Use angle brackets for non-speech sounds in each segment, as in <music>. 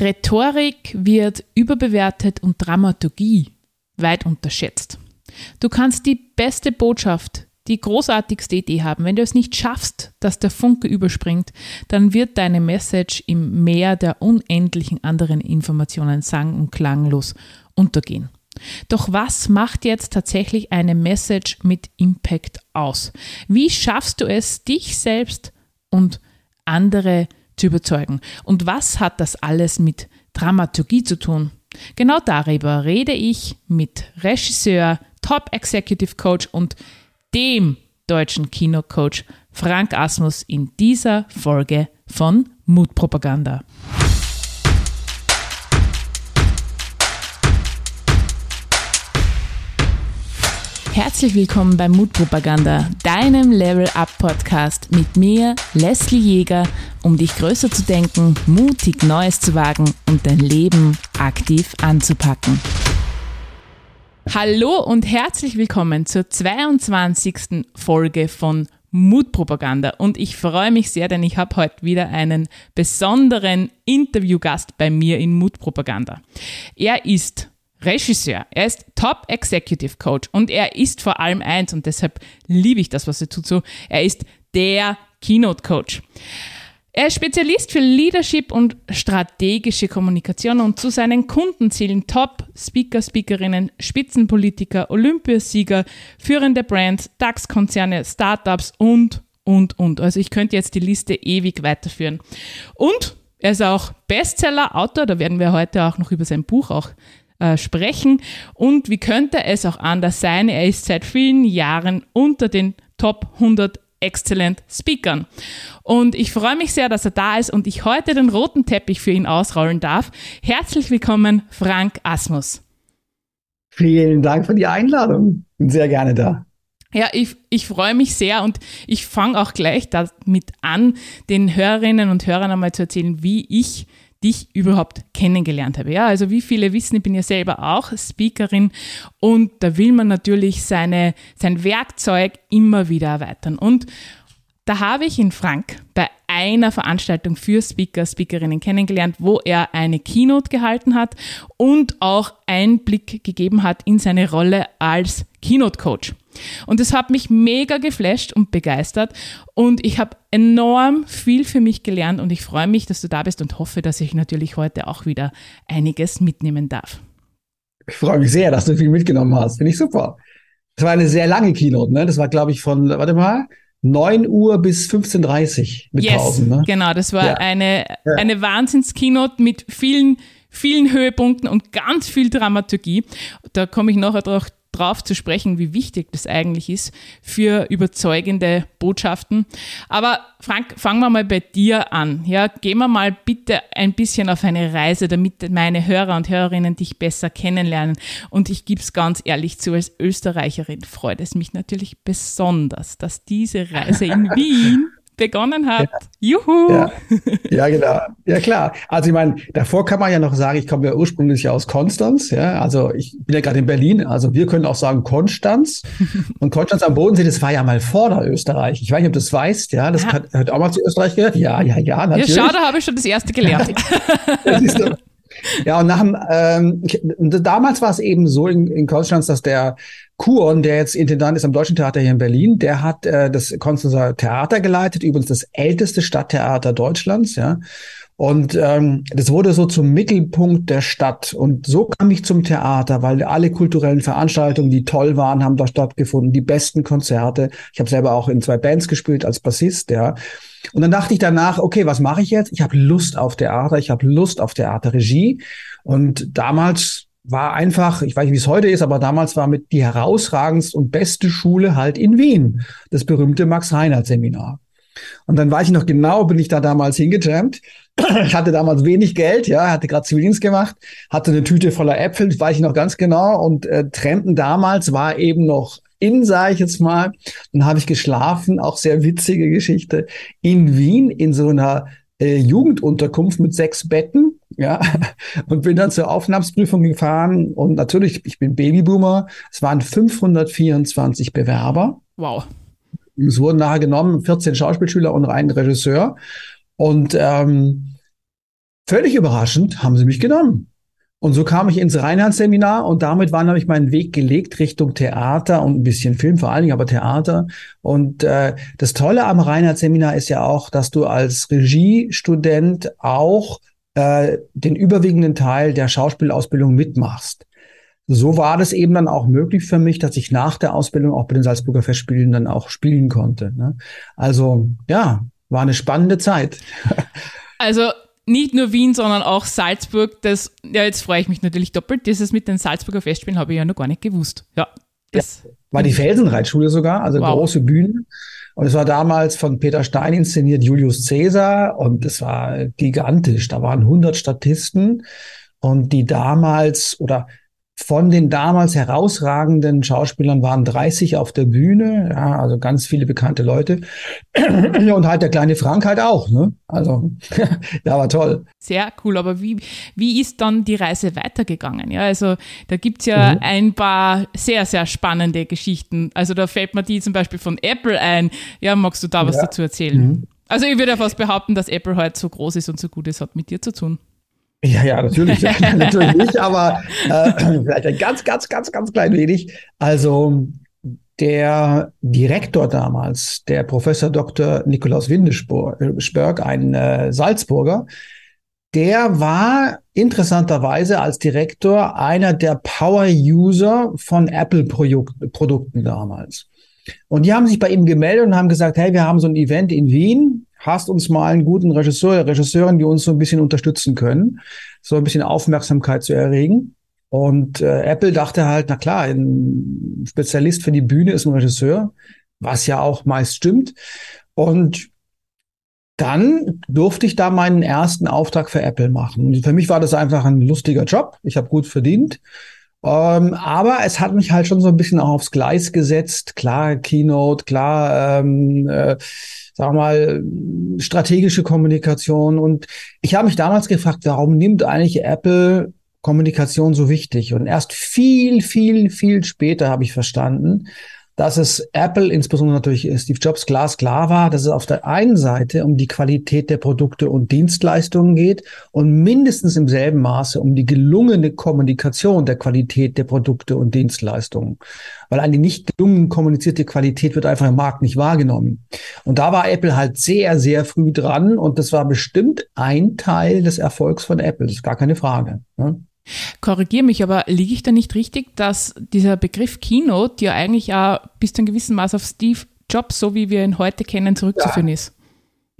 Rhetorik wird überbewertet und Dramaturgie weit unterschätzt. Du kannst die beste Botschaft, die großartigste Idee haben. Wenn du es nicht schaffst, dass der Funke überspringt, dann wird deine Message im Meer der unendlichen anderen Informationen sang- und klanglos untergehen. Doch was macht jetzt tatsächlich eine Message mit Impact aus? Wie schaffst du es, dich selbst und andere zu überzeugen? Und was hat das alles mit Dramaturgie zu tun? Genau darüber rede ich mit Regisseur, Top Executive Coach und dem deutschen Kinocoach Frank Asmus in dieser Folge von Mutpropaganda. Herzlich willkommen bei Mutpropaganda, deinem Level Up Podcast mit mir, Leslie Jäger, um dich größer zu denken, mutig Neues zu wagen und dein Leben aktiv anzupacken. Hallo und herzlich willkommen zur 22. Folge von Mutpropaganda und ich freue mich sehr, denn ich habe heute wieder einen besonderen Interviewgast bei mir in Mutpropaganda. Er ist Regisseur, er ist Top Executive Coach und er ist vor allem eins und deshalb liebe ich das, was er tut so, er ist der Keynote Coach. Er ist Spezialist für Leadership und strategische Kommunikation und zu seinen Kunden zählen Top-Speaker, Speakerinnen, Spitzenpolitiker, Olympiasieger, führende Brands, DAX-Konzerne, Startups und, und, und. Also ich könnte jetzt die Liste ewig weiterführen. Und er ist auch Bestseller-Autor, da werden wir heute auch noch über sein Buch auch äh, sprechen. Und wie könnte es auch anders sein? Er ist seit vielen Jahren unter den Top 100 Excellent Speakern. Und ich freue mich sehr, dass er da ist und ich heute den roten Teppich für ihn ausrollen darf. Herzlich willkommen, Frank Asmus. Vielen Dank für die Einladung. Bin sehr gerne da. Ja, ich, ich freue mich sehr und ich fange auch gleich damit an, den Hörerinnen und Hörern einmal zu erzählen, wie ich dich überhaupt kennengelernt habe. Ja, also wie viele wissen, ich bin ja selber auch Speakerin und da will man natürlich seine, sein Werkzeug immer wieder erweitern. Und da habe ich ihn Frank bei einer Veranstaltung für Speaker, Speakerinnen kennengelernt, wo er eine Keynote gehalten hat und auch Einblick gegeben hat in seine Rolle als Keynote Coach. Und es hat mich mega geflasht und begeistert und ich habe enorm viel für mich gelernt und ich freue mich, dass du da bist und hoffe, dass ich natürlich heute auch wieder einiges mitnehmen darf. Ich freue mich sehr, dass du viel mitgenommen hast. Finde ich super. Das war eine sehr lange Keynote, ne? Das war, glaube ich, von, warte mal, 9 Uhr bis 15.30 Uhr mit yes, Pausen. Ne? Genau, das war ja. eine, ja. eine Wahnsinns-Keynote mit vielen, vielen Höhepunkten und ganz viel Dramaturgie. Da komme ich nachher drauf, drauf zu sprechen, wie wichtig das eigentlich ist für überzeugende Botschaften. Aber Frank, fangen wir mal bei dir an. Ja, gehen wir mal bitte ein bisschen auf eine Reise, damit meine Hörer und Hörerinnen dich besser kennenlernen. Und ich gebe es ganz ehrlich zu, als Österreicherin freut es mich natürlich besonders, dass diese Reise in <laughs> Wien begonnen hat. Ja. Juhu! Ja. ja, genau. Ja, klar. Also ich meine, davor kann man ja noch sagen, ich komme ja ursprünglich aus Konstanz. Ja, also ich bin ja gerade in Berlin. Also wir können auch sagen Konstanz. <laughs> Und Konstanz am Bodensee, das war ja mal Vorderösterreich. Ich weiß nicht, ob du das weißt. Ja, das ja. Hat, hat auch mal zu Österreich gehört. Ja, ja, ja, natürlich. Ja, schau, da habe ich schon das erste gelernt. das ist. Ja, und nach dem, ähm, damals war es eben so in, in Konstanz, dass der Kuon, der jetzt Intendant ist am Deutschen Theater hier in Berlin, der hat äh, das Konstanzer Theater geleitet, übrigens das älteste Stadttheater Deutschlands, ja. Und ähm, das wurde so zum Mittelpunkt der Stadt. Und so kam ich zum Theater, weil alle kulturellen Veranstaltungen, die toll waren, haben da stattgefunden. Die besten Konzerte. Ich habe selber auch in zwei Bands gespielt als Bassist, ja. Und dann dachte ich danach, okay, was mache ich jetzt? Ich habe Lust auf Theater, ich habe Lust auf Theaterregie. Und damals war einfach, ich weiß nicht, wie es heute ist, aber damals war mit die herausragendste und beste Schule halt in Wien, das berühmte Max-Reinhardt-Seminar. Und dann weiß ich noch genau, bin ich da damals hingetrampt. <clears throat> Ich hatte damals wenig Geld, ja, hatte gerade Zivildienst gemacht, hatte eine Tüte voller Äpfel, das weiß ich noch ganz genau. Und äh, Trampen damals war eben noch in, sage ich jetzt mal. Dann habe ich geschlafen, auch sehr witzige Geschichte, in Wien in so einer äh, Jugendunterkunft mit sechs Betten, ja, <laughs> und bin dann zur Aufnahmsprüfung gefahren und natürlich, ich bin Babyboomer, es waren 524 Bewerber. Wow. Es wurden nachher genommen 14 Schauspielschüler und ein Regisseur und ähm, völlig überraschend haben sie mich genommen. Und so kam ich ins Reinhardt-Seminar und damit war nämlich mein Weg gelegt Richtung Theater und ein bisschen Film, vor allen Dingen aber Theater. Und äh, das Tolle am Reinhardt-Seminar ist ja auch, dass du als Regiestudent auch äh, den überwiegenden Teil der Schauspielausbildung mitmachst. So war das eben dann auch möglich für mich, dass ich nach der Ausbildung auch bei den Salzburger Festspielen dann auch spielen konnte. Ne? Also ja, war eine spannende Zeit. <laughs> Also nicht nur Wien, sondern auch Salzburg. Das, ja, jetzt freue ich mich natürlich doppelt. Dieses mit den Salzburger Festspielen habe ich ja noch gar nicht gewusst. Ja, das ja, war die <laughs> Felsenreitschule sogar, also wow. große Bühne. Und es war damals von Peter Stein inszeniert Julius Caesar und es war gigantisch. Da waren 100 Statisten und die damals oder von den damals herausragenden Schauspielern waren 30 auf der Bühne, ja, also ganz viele bekannte Leute. <clears throat> Und halt der kleine Frank halt auch, ne? Also, <laughs> ja, war toll. Sehr cool, aber wie, wie ist dann die Reise weitergegangen? Ja, also da gibt's ja mhm. ein paar sehr, sehr spannende Geschichten. Also da fällt mir die zum Beispiel von Apple ein. Ja, magst du da was ja. dazu erzählen? Mhm. Also ich würde ja fast behaupten, dass Apple heute so groß ist und so gut ist, hat mit dir zu tun. Ja, ja, natürlich, <laughs> natürlich nicht, aber äh, vielleicht ein ganz, ganz, ganz, ganz klein wenig. Also der Direktor damals, der Professor Dr. Nikolaus Windesberg, ein äh, Salzburger, der war interessanterweise als Direktor einer der Power-User von Apple-Produkten damals. Und die haben sich bei ihm gemeldet und haben gesagt, hey, wir haben so ein Event in Wien, hast uns mal einen guten Regisseur, Regisseurin, die uns so ein bisschen unterstützen können, so ein bisschen Aufmerksamkeit zu erregen. Und äh, Apple dachte halt, na klar, ein Spezialist für die Bühne ist ein Regisseur, was ja auch meist stimmt. Und dann durfte ich da meinen ersten Auftrag für Apple machen. Für mich war das einfach ein lustiger Job. Ich habe gut verdient. Ähm, aber es hat mich halt schon so ein bisschen auch aufs Gleis gesetzt. Klar, Keynote, klar, ähm, äh, sag mal, strategische Kommunikation. Und ich habe mich damals gefragt, warum nimmt eigentlich Apple Kommunikation so wichtig? Und erst viel, viel, viel später habe ich verstanden, dass es Apple, insbesondere natürlich Steve Jobs, glasklar war, dass es auf der einen Seite um die Qualität der Produkte und Dienstleistungen geht und mindestens im selben Maße um die gelungene Kommunikation der Qualität der Produkte und Dienstleistungen. Weil eine nicht gelungen kommunizierte Qualität wird einfach im Markt nicht wahrgenommen. Und da war Apple halt sehr, sehr früh dran und das war bestimmt ein Teil des Erfolgs von Apple. Das ist gar keine Frage. Ne? Korrigiere mich, aber liege ich da nicht richtig, dass dieser Begriff Keynote ja eigentlich auch bis zu einem gewissen Maß auf Steve Jobs, so wie wir ihn heute kennen, zurückzuführen ja. ist?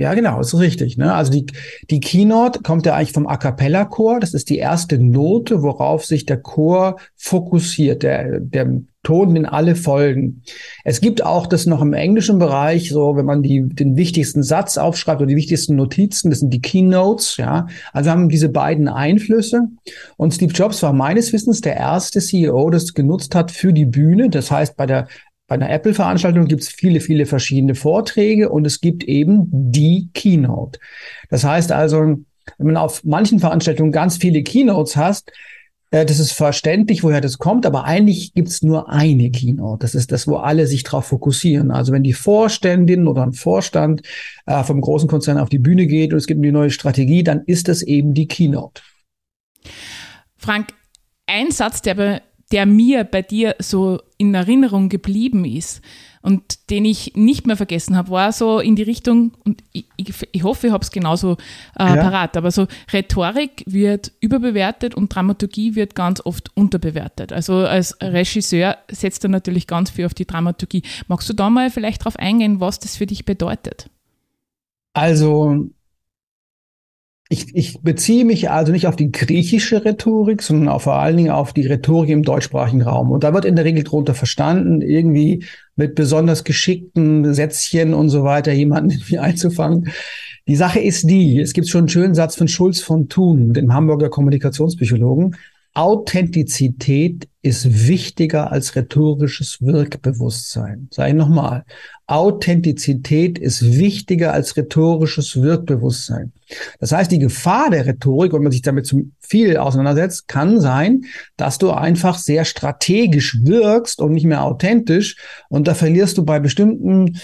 Ja, genau, ist richtig. Ne? Also die, die Keynote kommt ja eigentlich vom A cappella Chor. Das ist die erste Note, worauf sich der Chor fokussiert, der, der Ton, den alle folgen. Es gibt auch das noch im englischen Bereich, so wenn man die, den wichtigsten Satz aufschreibt oder die wichtigsten Notizen, das sind die Keynotes, ja. Also haben diese beiden Einflüsse. Und Steve Jobs war meines Wissens der erste CEO, das genutzt hat für die Bühne. Das heißt, bei der bei einer Apple-Veranstaltung gibt es viele, viele verschiedene Vorträge und es gibt eben die Keynote. Das heißt also, wenn man auf manchen Veranstaltungen ganz viele Keynotes hast, äh, das ist verständlich, woher das kommt, aber eigentlich gibt es nur eine Keynote. Das ist das, wo alle sich drauf fokussieren. Also wenn die Vorständin oder ein Vorstand äh, vom großen Konzern auf die Bühne geht und es gibt eine neue Strategie, dann ist das eben die Keynote. Frank, ein Satz, der der mir bei dir so in Erinnerung geblieben ist und den ich nicht mehr vergessen habe, war so in die Richtung, und ich, ich, hoffe, ich habe es genauso äh, ja. parat, aber so Rhetorik wird überbewertet und Dramaturgie wird ganz oft unterbewertet. Also als Regisseur setzt er natürlich ganz viel auf die Dramaturgie. Magst du da mal vielleicht darauf eingehen, was das für dich bedeutet? Also ich, ich beziehe mich also nicht auf die griechische Rhetorik, sondern auch vor allen Dingen auf die Rhetorik im deutschsprachigen Raum. Und da wird in der Regel drunter verstanden, irgendwie mit besonders geschickten Sätzchen und so weiter jemanden <laughs> irgendwie einzufangen. Die Sache ist die, es gibt schon einen schönen Satz von Schulz von Thun, dem Hamburger Kommunikationspsychologen. Authentizität ist wichtiger als rhetorisches Wirkbewusstsein. Sei nochmal. Authentizität ist wichtiger als rhetorisches Wirkbewusstsein. Das heißt, die Gefahr der Rhetorik, wenn man sich damit zu viel auseinandersetzt, kann sein, dass du einfach sehr strategisch wirkst und nicht mehr authentisch. Und da verlierst du bei bestimmten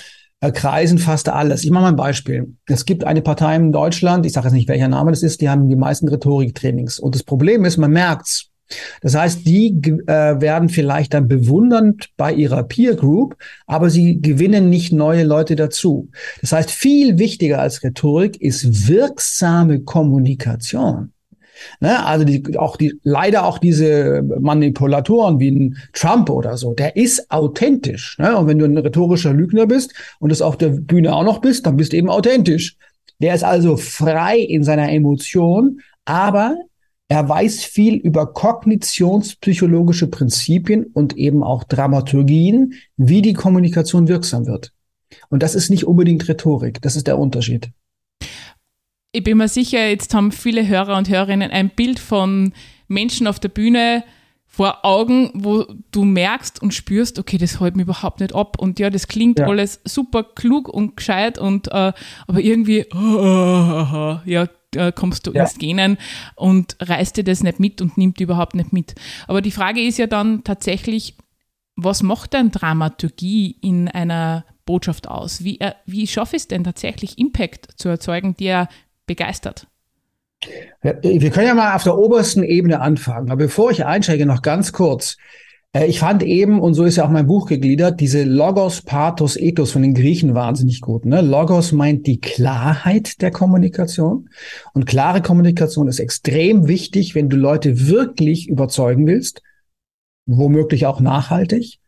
äh, kreisen fast alles. Ich mache mal ein Beispiel. Es gibt eine Partei in Deutschland, ich sage jetzt nicht, welcher Name das ist, die haben die meisten Rhetoriktrainings. Und das Problem ist, man merkt's. Das heißt, die äh, werden vielleicht dann bewundernd bei ihrer Peer Group, aber sie gewinnen nicht neue Leute dazu. Das heißt, viel wichtiger als Rhetorik ist wirksame Kommunikation. Ne? Also die, auch die, leider auch diese Manipulatoren wie ein Trump oder so, der ist authentisch. Ne? Und wenn du ein rhetorischer Lügner bist und es auf der Bühne auch noch bist, dann bist du eben authentisch. Der ist also frei in seiner Emotion, aber er weiß viel über kognitionspsychologische Prinzipien und eben auch Dramaturgien, wie die Kommunikation wirksam wird. Und das ist nicht unbedingt Rhetorik, das ist der Unterschied ich bin mir sicher, jetzt haben viele Hörer und Hörerinnen ein Bild von Menschen auf der Bühne vor Augen, wo du merkst und spürst, okay, das hält mich überhaupt nicht ab. Und ja, das klingt ja. alles super klug und gescheit und äh, aber irgendwie, oh, oh, oh, ja, kommst du ja. ins Genen und reißt dir das nicht mit und nimmt überhaupt nicht mit. Aber die Frage ist ja dann tatsächlich, was macht denn Dramaturgie in einer Botschaft aus? Wie, äh, wie schaffe ich es denn tatsächlich, Impact zu erzeugen, der begeistert? Wir können ja mal auf der obersten Ebene anfangen. Aber bevor ich einsteige, noch ganz kurz. Äh, ich fand eben, und so ist ja auch mein Buch gegliedert, diese Logos, Pathos, Ethos von den Griechen wahnsinnig gut. Ne? Logos meint die Klarheit der Kommunikation. Und klare Kommunikation ist extrem wichtig, wenn du Leute wirklich überzeugen willst, womöglich auch nachhaltig.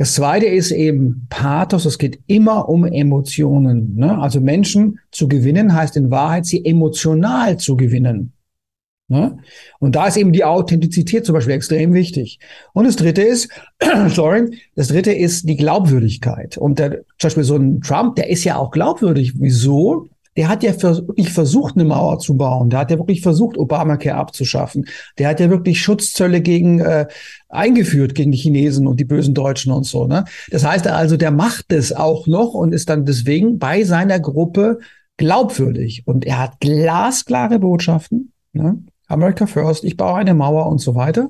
Das zweite ist eben Pathos. Es geht immer um Emotionen. Ne? Also Menschen zu gewinnen heißt in Wahrheit, sie emotional zu gewinnen. Ne? Und da ist eben die Authentizität zum Beispiel extrem wichtig. Und das dritte ist, <clears throat> sorry, das dritte ist die Glaubwürdigkeit. Und der, zum Beispiel so ein Trump, der ist ja auch glaubwürdig. Wieso? Der hat ja wirklich versucht, eine Mauer zu bauen. Der hat ja wirklich versucht, Obamacare abzuschaffen. Der hat ja wirklich Schutzzölle gegen äh, eingeführt gegen die Chinesen und die bösen Deutschen und so. Ne? Das heißt also, der macht es auch noch und ist dann deswegen bei seiner Gruppe glaubwürdig. Und er hat glasklare Botschaften. Ne? America First, ich baue eine Mauer und so weiter.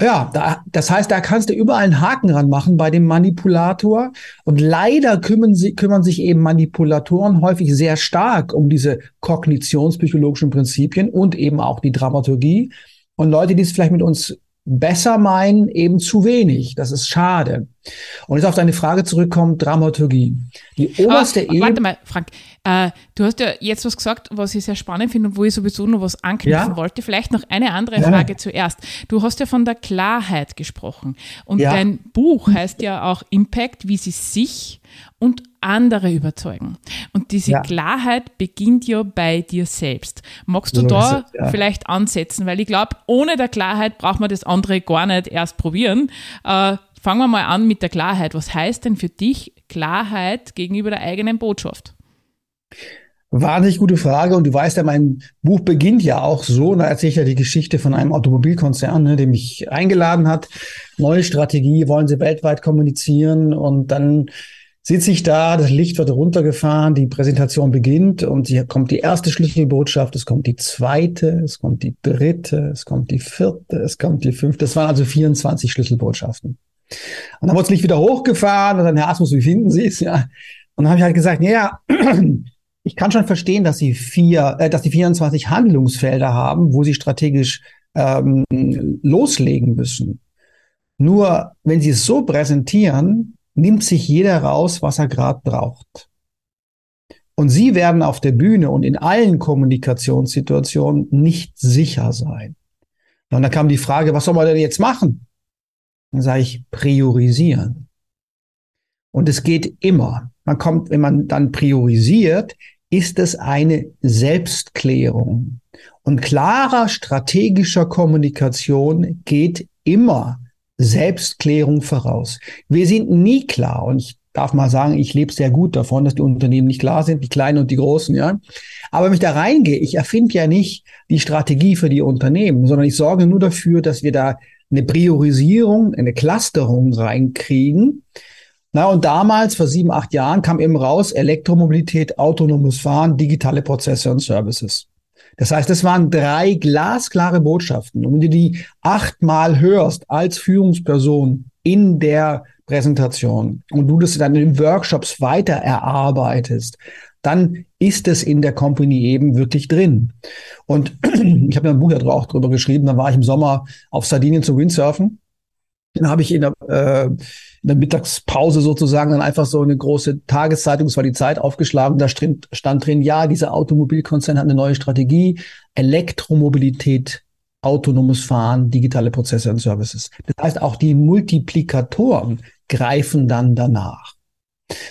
Ja, da, das heißt, da kannst du überall einen Haken ranmachen bei dem Manipulator. Und leider kümmern, sie, kümmern sich eben Manipulatoren häufig sehr stark um diese kognitionspsychologischen Prinzipien und eben auch die Dramaturgie. Und Leute, die es vielleicht mit uns besser meinen, eben zu wenig. Das ist schade. Und jetzt auf deine Frage zurückkommt, Dramaturgie. Die oberste Ebene. Warte mal, Frank. Äh, du hast ja jetzt was gesagt, was ich sehr spannend finde und wo ich sowieso noch was anknüpfen ja? wollte. Vielleicht noch eine andere ja. Frage zuerst. Du hast ja von der Klarheit gesprochen. Und ja. dein Buch heißt ja auch Impact, wie sie sich und andere überzeugen. Und diese ja. Klarheit beginnt ja bei dir selbst. Magst du so da es, ja. vielleicht ansetzen? Weil ich glaube, ohne der Klarheit braucht man das andere gar nicht erst probieren. Äh, fangen wir mal an mit der Klarheit. Was heißt denn für dich Klarheit gegenüber der eigenen Botschaft? Wahnsinnig gute Frage. Und du weißt ja, mein Buch beginnt ja auch so. Da erzähle ich ja die Geschichte von einem Automobilkonzern, ne, der mich eingeladen hat. Neue Strategie, wollen sie weltweit kommunizieren. Und dann sitze ich da, das Licht wird runtergefahren, die Präsentation beginnt und hier kommt die erste Schlüsselbotschaft, es kommt die zweite, es kommt die dritte, es kommt die vierte, es kommt die fünfte. Das waren also 24 Schlüsselbotschaften. Und dann wurde das Licht wieder hochgefahren und dann, Herr Asmus, wie finden Sie es? Ja. Und dann habe ich halt gesagt, ja, <clears throat> ich kann schon verstehen, dass Sie vier, äh, dass die 24 Handlungsfelder haben, wo Sie strategisch ähm, loslegen müssen. Nur wenn Sie es so präsentieren, nimmt sich jeder raus, was er gerade braucht. Und Sie werden auf der Bühne und in allen Kommunikationssituationen nicht sicher sein. Und dann kam die Frage, was soll man denn jetzt machen? Dann sage ich, priorisieren. Und es geht immer. Man kommt, wenn man dann priorisiert, ist es eine Selbstklärung. Und klarer strategischer Kommunikation geht immer Selbstklärung voraus. Wir sind nie klar und ich darf mal sagen, ich lebe sehr gut davon, dass die Unternehmen nicht klar sind, die kleinen und die großen, ja. Aber wenn ich da reingehe, ich erfinde ja nicht die Strategie für die Unternehmen, sondern ich sorge nur dafür, dass wir da eine Priorisierung, eine Clusterung reinkriegen. Na, und damals, vor sieben, acht Jahren, kam eben raus Elektromobilität, autonomes Fahren, digitale Prozesse und Services. Das heißt, es waren drei glasklare Botschaften. Und wenn du die achtmal hörst als Führungsperson in der Präsentation und du das dann in Workshops weiter erarbeitest, dann ist es in der Company eben wirklich drin. Und <clears throat> ich habe ja ein Buch auch drüber geschrieben, da war ich im Sommer auf Sardinien zum Windsurfen. Dann habe ich in der, äh, in der Mittagspause sozusagen dann einfach so eine große Tageszeitung, das war die Zeit, aufgeschlagen. Da stand, drin, ja, dieser Automobilkonzern hat eine neue Strategie, Elektromobilität, autonomes Fahren, digitale Prozesse und Services. Das heißt, auch die Multiplikatoren greifen dann danach.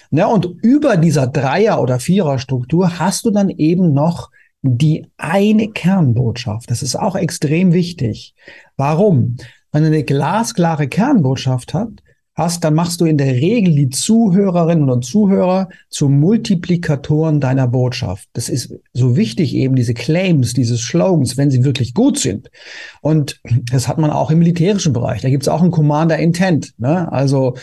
Ne, und über dieser Dreier- oder Vierer-Struktur hast du dann eben noch die eine Kernbotschaft. Das ist auch extrem wichtig. Warum? Wenn du eine glasklare Kernbotschaft hat, hast, dann machst du in der Regel die Zuhörerinnen und Zuhörer zu Multiplikatoren deiner Botschaft. Das ist so wichtig eben, diese Claims, diese Slogans, wenn sie wirklich gut sind. Und das hat man auch im militärischen Bereich. Da gibt es auch einen Commander Intent. Ne? Also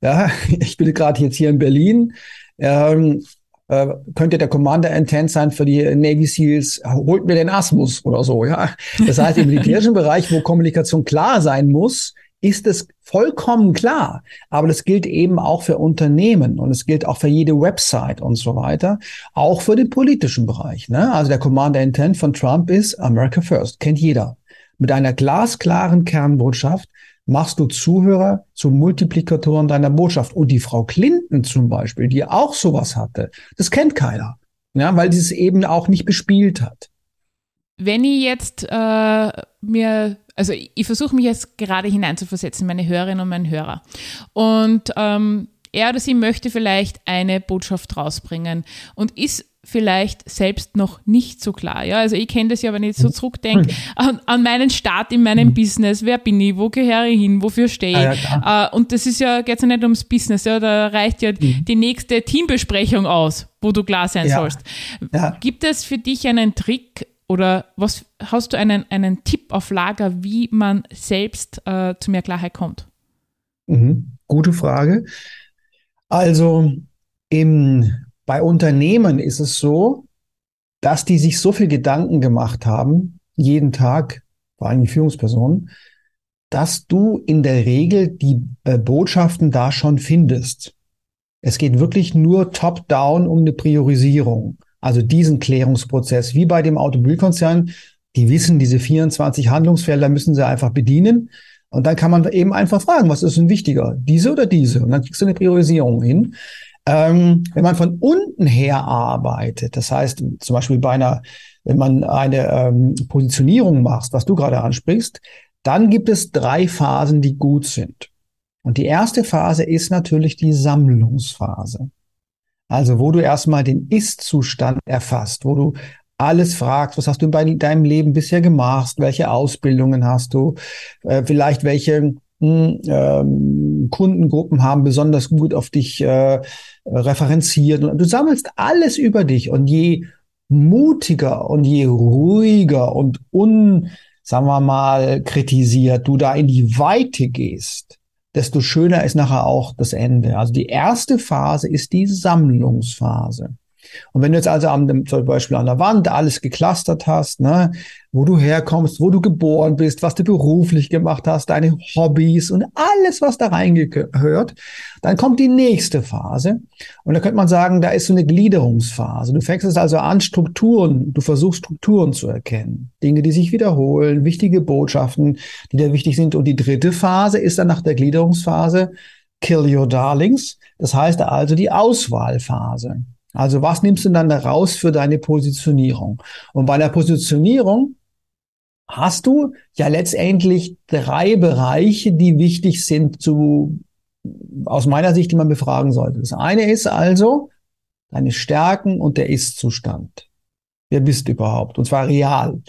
ja, <laughs> ich bin gerade jetzt hier in Berlin. Ähm, äh, könnte der Commander Intent sein für die Navy SEALs, holt mir den Asmus oder so, ja. Das heißt, im militärischen Bereich, wo Kommunikation klar sein muss, ist es vollkommen klar. Aber das gilt eben auch für Unternehmen und es gilt auch für jede Website und so weiter. Auch für den politischen Bereich. Ne? Also der Commander Intent von Trump ist America First. Kennt jeder. Mit einer glasklaren Kernbotschaft machst du Zuhörer zu Multiplikatoren deiner Botschaft. Und die Frau Clinton zum Beispiel, die auch sowas hatte, das kennt keiner. Ja, weil sie es eben auch nicht bespielt hat. Wenn ich jetzt äh, mir, also ich, ich versuche mich jetzt gerade hineinzuversetzen, meine Hörerinnen und meinen Hörer. Und ähm, er oder sie möchte vielleicht eine Botschaft rausbringen und ist vielleicht selbst noch nicht so klar. Ja, also ich kenne das ja, wenn ich so zurückdenke an, an meinen Start in meinem mhm. Business. Wer bin ich? Wo gehöre ich hin? Wofür stehe ich? Ah, ja, uh, und das ist ja, geht ja nicht ums Business. Ja, da reicht ja mhm. die nächste Teambesprechung aus, wo du klar sein ja. sollst. Ja. Gibt es für dich einen Trick oder was hast du einen, einen Tipp auf Lager, wie man selbst uh, zu mehr Klarheit kommt? Mhm. Gute Frage. Also im bei Unternehmen ist es so, dass die sich so viel Gedanken gemacht haben, jeden Tag, vor allem die Führungspersonen, dass du in der Regel die äh, Botschaften da schon findest. Es geht wirklich nur top-down um eine Priorisierung. Also diesen Klärungsprozess, wie bei dem Automobilkonzern. Die wissen, diese 24 Handlungsfelder müssen sie einfach bedienen. Und dann kann man eben einfach fragen, was ist denn wichtiger? Diese oder diese? Und dann kriegst du eine Priorisierung hin. Ähm, wenn man von unten her arbeitet, das heißt zum Beispiel bei einer, wenn man eine ähm, Positionierung macht, was du gerade ansprichst, dann gibt es drei Phasen, die gut sind. Und die erste Phase ist natürlich die Sammlungsphase. Also wo du erstmal den Ist-Zustand erfasst, wo du alles fragst, was hast du in deinem Leben bisher gemacht, welche Ausbildungen hast du, äh, vielleicht welche ähm, Kundengruppen haben besonders gut auf dich äh, referenziert. Du sammelst alles über dich und je mutiger und je ruhiger und un, sagen wir mal, kritisiert du da in die Weite gehst, desto schöner ist nachher auch das Ende. Also die erste Phase ist die Sammlungsphase. Und wenn du jetzt also am, zum Beispiel an der Wand alles geklustert hast, ne, wo du herkommst, wo du geboren bist, was du beruflich gemacht hast, deine Hobbys und alles, was da reingehört, dann kommt die nächste Phase. Und da könnte man sagen, da ist so eine Gliederungsphase. Du fängst es also an, Strukturen, du versuchst Strukturen zu erkennen. Dinge, die sich wiederholen, wichtige Botschaften, die dir wichtig sind. Und die dritte Phase ist dann nach der Gliederungsphase Kill Your Darlings. Das heißt also die Auswahlphase. Also was nimmst du dann da raus für deine Positionierung? Und bei der Positionierung hast du ja letztendlich drei Bereiche, die wichtig sind zu, aus meiner Sicht, die man befragen sollte. Das eine ist also deine Stärken und der Ist-Zustand. Wer bist du überhaupt? Und zwar real. Und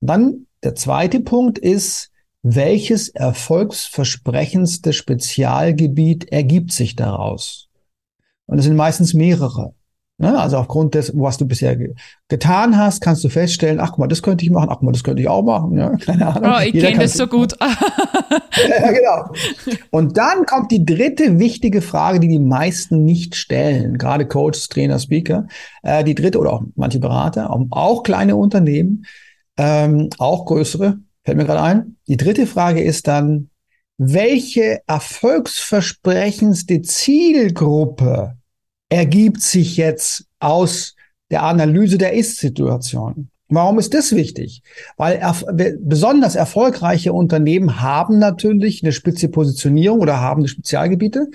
dann der zweite Punkt ist, welches erfolgsversprechendste Spezialgebiet ergibt sich daraus? Und es sind meistens mehrere. Ne? Also aufgrund des, was du bisher ge getan hast, kannst du feststellen, ach guck mal, das könnte ich machen, ach guck mal, das könnte ich auch machen. Ja? <laughs> Keine Ahnung. Oh, ich kenne das so gut. <laughs> ja, genau. Und dann kommt die dritte wichtige Frage, die die meisten nicht stellen, gerade Coaches, Trainer, Speaker. Äh, die dritte oder auch manche Berater, auch, auch kleine Unternehmen, ähm, auch größere, fällt mir gerade ein. Die dritte Frage ist dann, welche erfolgsversprechendste Zielgruppe ergibt sich jetzt aus der Analyse der Ist-Situation. Warum ist das wichtig? Weil erf besonders erfolgreiche Unternehmen haben natürlich eine spitze Positionierung oder haben eine Spezialgebiete.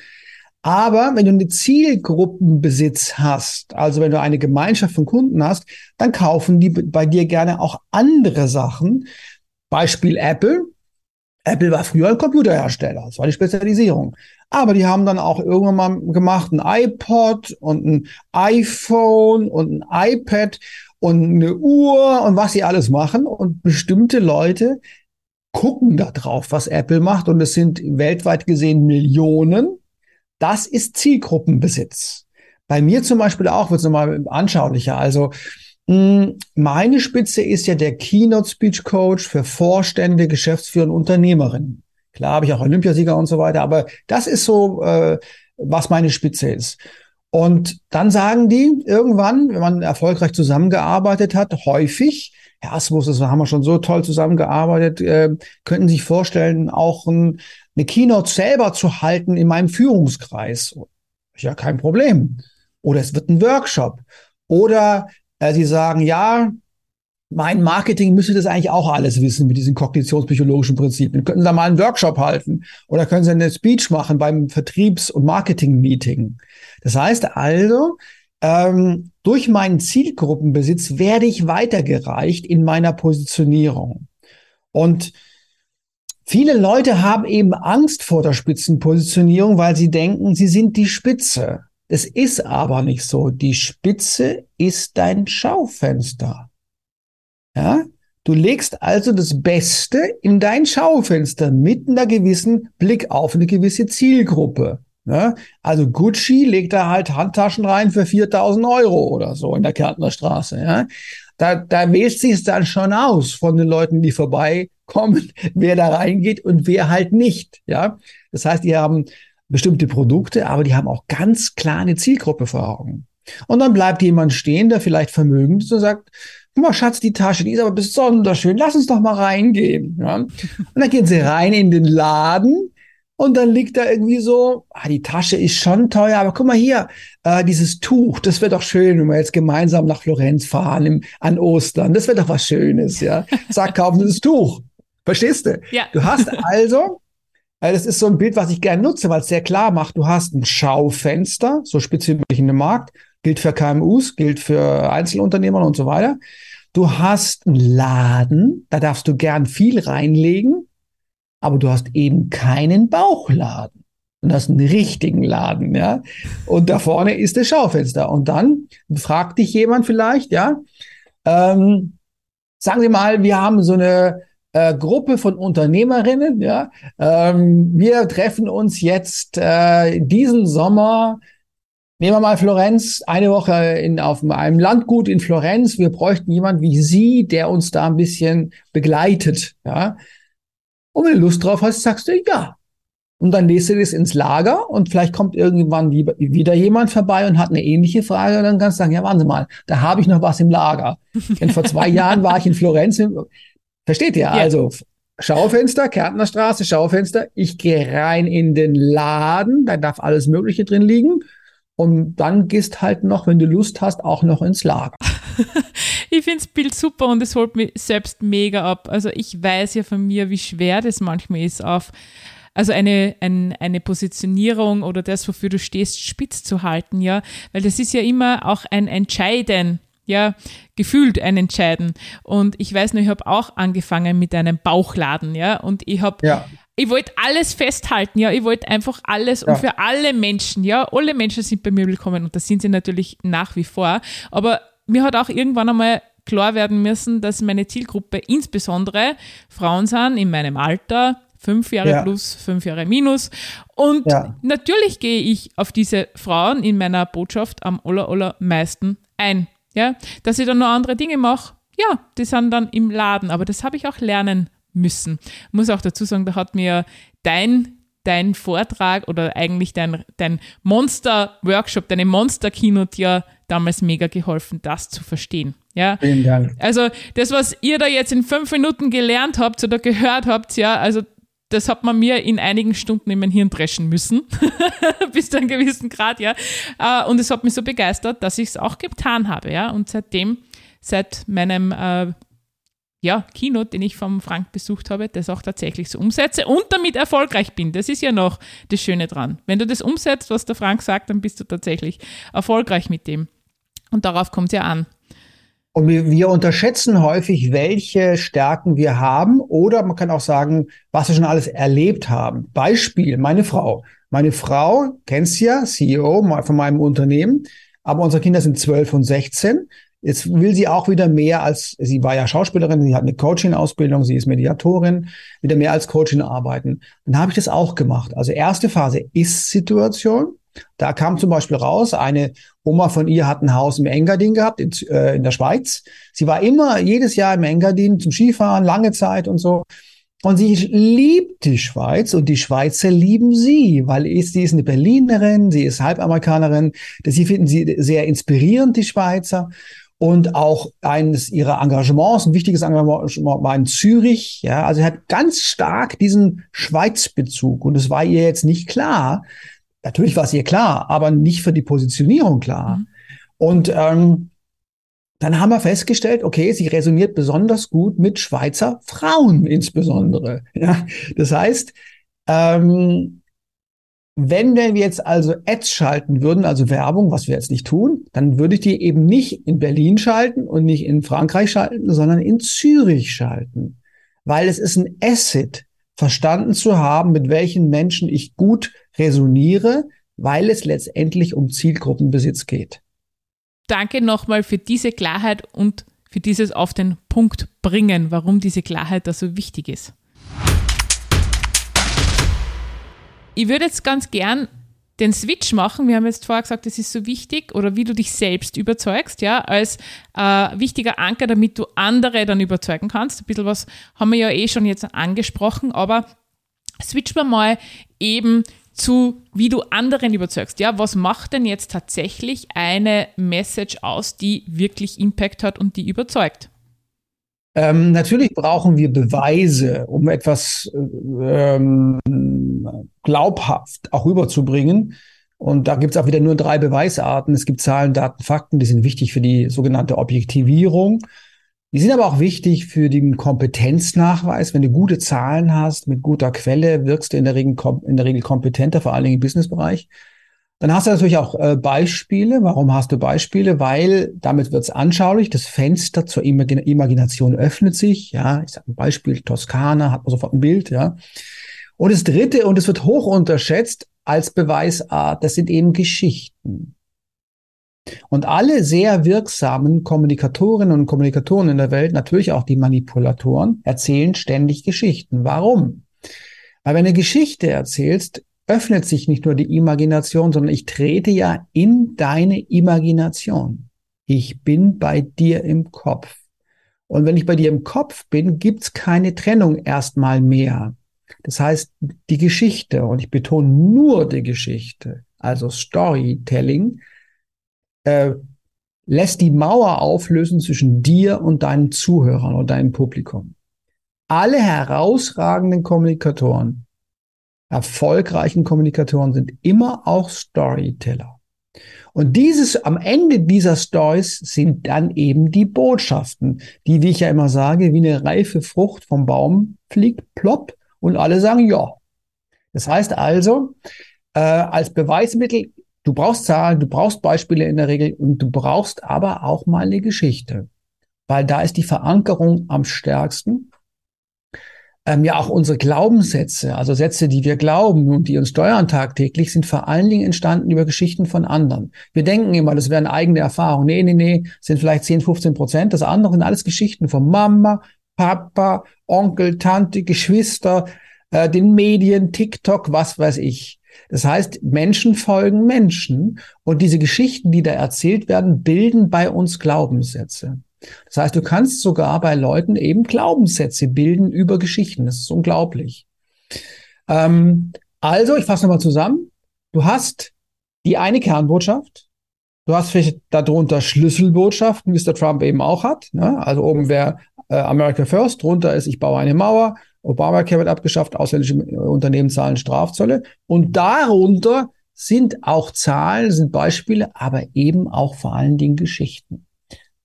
Aber wenn du eine Zielgruppenbesitz hast, also wenn du eine Gemeinschaft von Kunden hast, dann kaufen die bei dir gerne auch andere Sachen. Beispiel Apple. Apple war früher ein Computerhersteller. Das war die Spezialisierung. Aber die haben dann auch irgendwann mal gemacht ein iPod und ein iPhone und ein iPad und eine Uhr und was sie alles machen. Und bestimmte Leute gucken da drauf, was Apple macht. Und es sind weltweit gesehen Millionen. Das ist Zielgruppenbesitz. Bei mir zum Beispiel auch wird es nochmal anschaulicher. Also meine Spitze ist ja der Keynote Speech Coach für Vorstände, Geschäftsführer und Unternehmerinnen. Klar habe ich auch Olympiasieger und so weiter, aber das ist so, äh, was meine Spitze ist. Und dann sagen die irgendwann, wenn man erfolgreich zusammengearbeitet hat, häufig, Herr Asmus, das haben wir schon so toll zusammengearbeitet, äh, könnten sich vorstellen, auch ein, eine Keynote selber zu halten in meinem Führungskreis. Ja, kein Problem. Oder es wird ein Workshop. Oder äh, sie sagen, ja, mein Marketing müsste das eigentlich auch alles wissen mit diesen kognitionspsychologischen Prinzipien. Könnten Sie da mal einen Workshop halten oder können Sie eine Speech machen beim Vertriebs- und Marketing-Meeting. Das heißt also, ähm, durch meinen Zielgruppenbesitz werde ich weitergereicht in meiner Positionierung. Und viele Leute haben eben Angst vor der Spitzenpositionierung, weil sie denken, sie sind die Spitze. Es ist aber nicht so. Die Spitze ist dein Schaufenster. Ja? Du legst also das Beste in dein Schaufenster mit einer gewissen Blick auf eine gewisse Zielgruppe. Ja? Also Gucci legt da halt Handtaschen rein für 4000 Euro oder so in der Kärntner Straße. Ja? Da, da wählt sich es dann schon aus von den Leuten, die vorbeikommen, <laughs> wer da reingeht und wer halt nicht. Ja, das heißt, die haben bestimmte Produkte, aber die haben auch ganz klar eine Zielgruppe vor Augen. Und dann bleibt jemand stehen, der vielleicht vermögend ist und sagt, guck mal, Schatz, die Tasche, die ist aber besonders schön, lass uns doch mal reingehen. Ja? Und dann gehen sie rein in den Laden und dann liegt da irgendwie so, ah, die Tasche ist schon teuer, aber guck mal hier, äh, dieses Tuch, das wäre doch schön, wenn wir jetzt gemeinsam nach Florenz fahren im, an Ostern. Das wäre doch was Schönes, ja. Sag, kaufen Sie das Tuch. Verstehst du? Ja. Du hast also, das ist so ein Bild, was ich gerne nutze, weil es sehr klar macht, du hast ein Schaufenster, so spezifisch in dem Markt, gilt für KMUs, gilt für Einzelunternehmer und so weiter. Du hast einen Laden, da darfst du gern viel reinlegen, aber du hast eben keinen Bauchladen. Du hast einen richtigen Laden, ja. Und da vorne ist das Schaufenster. Und dann fragt dich jemand vielleicht, ja, ähm, sagen Sie mal, wir haben so eine äh, Gruppe von Unternehmerinnen, ja. Ähm, wir treffen uns jetzt äh, diesen Sommer Nehmen wir mal Florenz, eine Woche in, auf einem Landgut in Florenz. Wir bräuchten jemand wie Sie, der uns da ein bisschen begleitet. Ja? Und wenn du Lust drauf hast, sagst du ja. Und dann lässt du das ins Lager und vielleicht kommt irgendwann wieder jemand vorbei und hat eine ähnliche Frage. Und dann kannst du sagen, ja, warten Sie mal, da habe ich noch was im Lager. Denn vor zwei <laughs> Jahren war ich in Florenz. Versteht ihr? Ja. Also Schaufenster, Kärntner Straße, Schaufenster. Ich gehe rein in den Laden, da darf alles Mögliche drin liegen. Und dann gehst halt noch, wenn du Lust hast, auch noch ins Lager. <laughs> ich finde das Bild super und es holt mich selbst mega ab. Also ich weiß ja von mir, wie schwer das manchmal ist, auf also eine, ein, eine Positionierung oder das, wofür du stehst, spitz zu halten, ja. Weil das ist ja immer auch ein Entscheiden, ja, gefühlt ein Entscheiden. Und ich weiß noch, ich habe auch angefangen mit einem Bauchladen, ja, und ich habe ja ich wollte alles festhalten, ja, ich wollte einfach alles ja. und für alle Menschen, ja, alle Menschen sind bei mir willkommen und das sind sie natürlich nach wie vor, aber mir hat auch irgendwann einmal klar werden müssen, dass meine Zielgruppe insbesondere Frauen sind in meinem Alter, fünf Jahre ja. plus, fünf Jahre minus. Und ja. natürlich gehe ich auf diese Frauen in meiner Botschaft am aller, allermeisten ein. Ja, dass ich dann noch andere Dinge mache, ja, die sind dann im Laden, aber das habe ich auch lernen müssen. Ich muss auch dazu sagen, da hat mir dein dein Vortrag oder eigentlich dein, dein Monster-Workshop, deine Monster-Keynote ja damals mega geholfen, das zu verstehen. Ja? Vielen Dank. Also das, was ihr da jetzt in fünf Minuten gelernt habt oder gehört habt, ja, also das hat man mir in einigen Stunden in mein Hirn dreschen müssen, <laughs> bis zu einem gewissen Grad, ja. Äh, und es hat mich so begeistert, dass ich es auch getan habe, ja. Und seitdem, seit meinem äh, ja, Keynote, den ich vom Frank besucht habe, das auch tatsächlich so umsetze und damit erfolgreich bin. Das ist ja noch das Schöne dran. Wenn du das umsetzt, was der Frank sagt, dann bist du tatsächlich erfolgreich mit dem. Und darauf kommt es ja an. Und wir, wir unterschätzen häufig, welche Stärken wir haben oder man kann auch sagen, was wir schon alles erlebt haben. Beispiel, meine Frau. Meine Frau, kennst ja, CEO von meinem Unternehmen, aber unsere Kinder sind 12 und 16. Jetzt will sie auch wieder mehr als, sie war ja Schauspielerin, sie hat eine Coaching-Ausbildung, sie ist Mediatorin, wieder mehr als Coaching arbeiten. Dann habe ich das auch gemacht. Also erste Phase Ist-Situation. Da kam zum Beispiel raus, eine Oma von ihr hat ein Haus im Engadin gehabt, in, äh, in der Schweiz. Sie war immer jedes Jahr im Engadin zum Skifahren, lange Zeit und so. Und sie liebt die Schweiz und die Schweizer lieben sie, weil sie ist eine Berlinerin, sie ist Halbamerikanerin. Sie finden sie sehr inspirierend, die Schweizer. Und auch eines ihrer Engagements, ein wichtiges Engagement war in Zürich. Ja, also sie hat ganz stark diesen Schweizbezug. Und es war ihr jetzt nicht klar, Natürlich war es ihr klar, aber nicht für die Positionierung klar. Mhm. Und ähm, dann haben wir festgestellt, okay, sie resoniert besonders gut mit Schweizer Frauen insbesondere. <laughs> Ja, das heißt, ähm, wenn wir jetzt also Ads schalten würden, also Werbung, was wir jetzt nicht tun, dann würde ich die eben nicht in Berlin schalten und nicht in Frankreich schalten, sondern in Zürich schalten. Weil es ist ein Asset, verstanden zu haben, mit welchen Menschen ich gut resoniere, weil es letztendlich um Zielgruppenbesitz geht. Danke nochmal für diese Klarheit und für dieses auf den Punkt bringen, warum diese Klarheit da so wichtig ist. Ich würde jetzt ganz gern den Switch machen. Wir haben jetzt vorher gesagt, das ist so wichtig oder wie du dich selbst überzeugst, ja, als äh, wichtiger Anker, damit du andere dann überzeugen kannst. Ein bisschen was haben wir ja eh schon jetzt angesprochen, aber switch wir mal eben zu, wie du anderen überzeugst. Ja, was macht denn jetzt tatsächlich eine Message aus, die wirklich Impact hat und die überzeugt? Ähm, natürlich brauchen wir Beweise, um etwas ähm, glaubhaft auch rüberzubringen. Und da gibt es auch wieder nur drei Beweisarten. Es gibt Zahlen, Daten, Fakten, die sind wichtig für die sogenannte Objektivierung. Die sind aber auch wichtig für den Kompetenznachweis. Wenn du gute Zahlen hast, mit guter Quelle, wirkst du in der Regel, in der Regel kompetenter, vor allen Dingen im Businessbereich. Dann hast du natürlich auch äh, Beispiele. Warum hast du Beispiele? Weil damit wird es anschaulich. Das Fenster zur Imagin Imagination öffnet sich. Ja, ich sage ein Beispiel, Toskana, hat man sofort ein Bild, ja. Und das dritte, und es wird hoch unterschätzt als Beweisart, das sind eben Geschichten. Und alle sehr wirksamen Kommunikatorinnen und Kommunikatoren in der Welt, natürlich auch die Manipulatoren, erzählen ständig Geschichten. Warum? Weil wenn du eine Geschichte erzählst, öffnet sich nicht nur die Imagination, sondern ich trete ja in deine Imagination. Ich bin bei dir im Kopf. Und wenn ich bei dir im Kopf bin, gibt's keine Trennung erstmal mehr. Das heißt, die Geschichte, und ich betone nur die Geschichte, also Storytelling, äh, lässt die Mauer auflösen zwischen dir und deinen Zuhörern und deinem Publikum. Alle herausragenden Kommunikatoren, erfolgreichen Kommunikatoren sind immer auch Storyteller. Und dieses, am Ende dieser Stories sind dann eben die Botschaften, die, wie ich ja immer sage, wie eine reife Frucht vom Baum fliegt, plopp, und alle sagen ja. Das heißt also, äh, als Beweismittel, du brauchst Zahlen, du brauchst Beispiele in der Regel und du brauchst aber auch mal eine Geschichte, weil da ist die Verankerung am stärksten. Ähm, ja, auch unsere Glaubenssätze, also Sätze, die wir glauben und die uns steuern tagtäglich, sind vor allen Dingen entstanden über Geschichten von anderen. Wir denken immer, das wären eigene Erfahrungen. Nee, nee, nee, sind vielleicht 10, 15 Prozent. Das andere sind alles Geschichten von Mama, Papa, Onkel, Tante, Geschwister, äh, den Medien, TikTok, was weiß ich. Das heißt, Menschen folgen Menschen und diese Geschichten, die da erzählt werden, bilden bei uns Glaubenssätze. Das heißt, du kannst sogar bei Leuten eben Glaubenssätze bilden über Geschichten. Das ist unglaublich. Ähm, also, ich fasse nochmal zusammen. Du hast die eine Kernbotschaft. Du hast vielleicht darunter Schlüsselbotschaften, wie es der Trump eben auch hat. Ne? Also oben wäre äh, America First, drunter ist, ich baue eine Mauer Obamacare wird abgeschafft, ausländische Unternehmen zahlen Strafzölle. Und darunter sind auch Zahlen, sind Beispiele, aber eben auch vor allen Dingen Geschichten.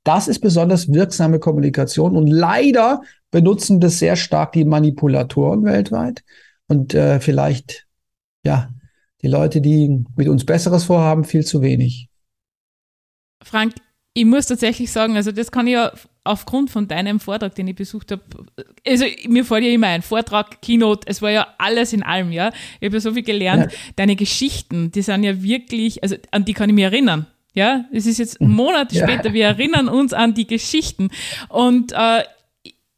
Das ist besonders wirksame Kommunikation und leider benutzen das sehr stark die Manipulatoren weltweit und äh, vielleicht ja die Leute, die mit uns Besseres vorhaben, viel zu wenig. Frank, ich muss tatsächlich sagen, also das kann ich ja aufgrund von deinem Vortrag, den ich besucht habe, also mir fällt ja immer ein Vortrag, Keynote, es war ja alles in allem, ja. Ich habe ja so viel gelernt. Ja. Deine Geschichten, die sind ja wirklich, also an die kann ich mich erinnern. Ja, es ist jetzt. Monate ja. später, wir erinnern uns an die Geschichten. Und äh,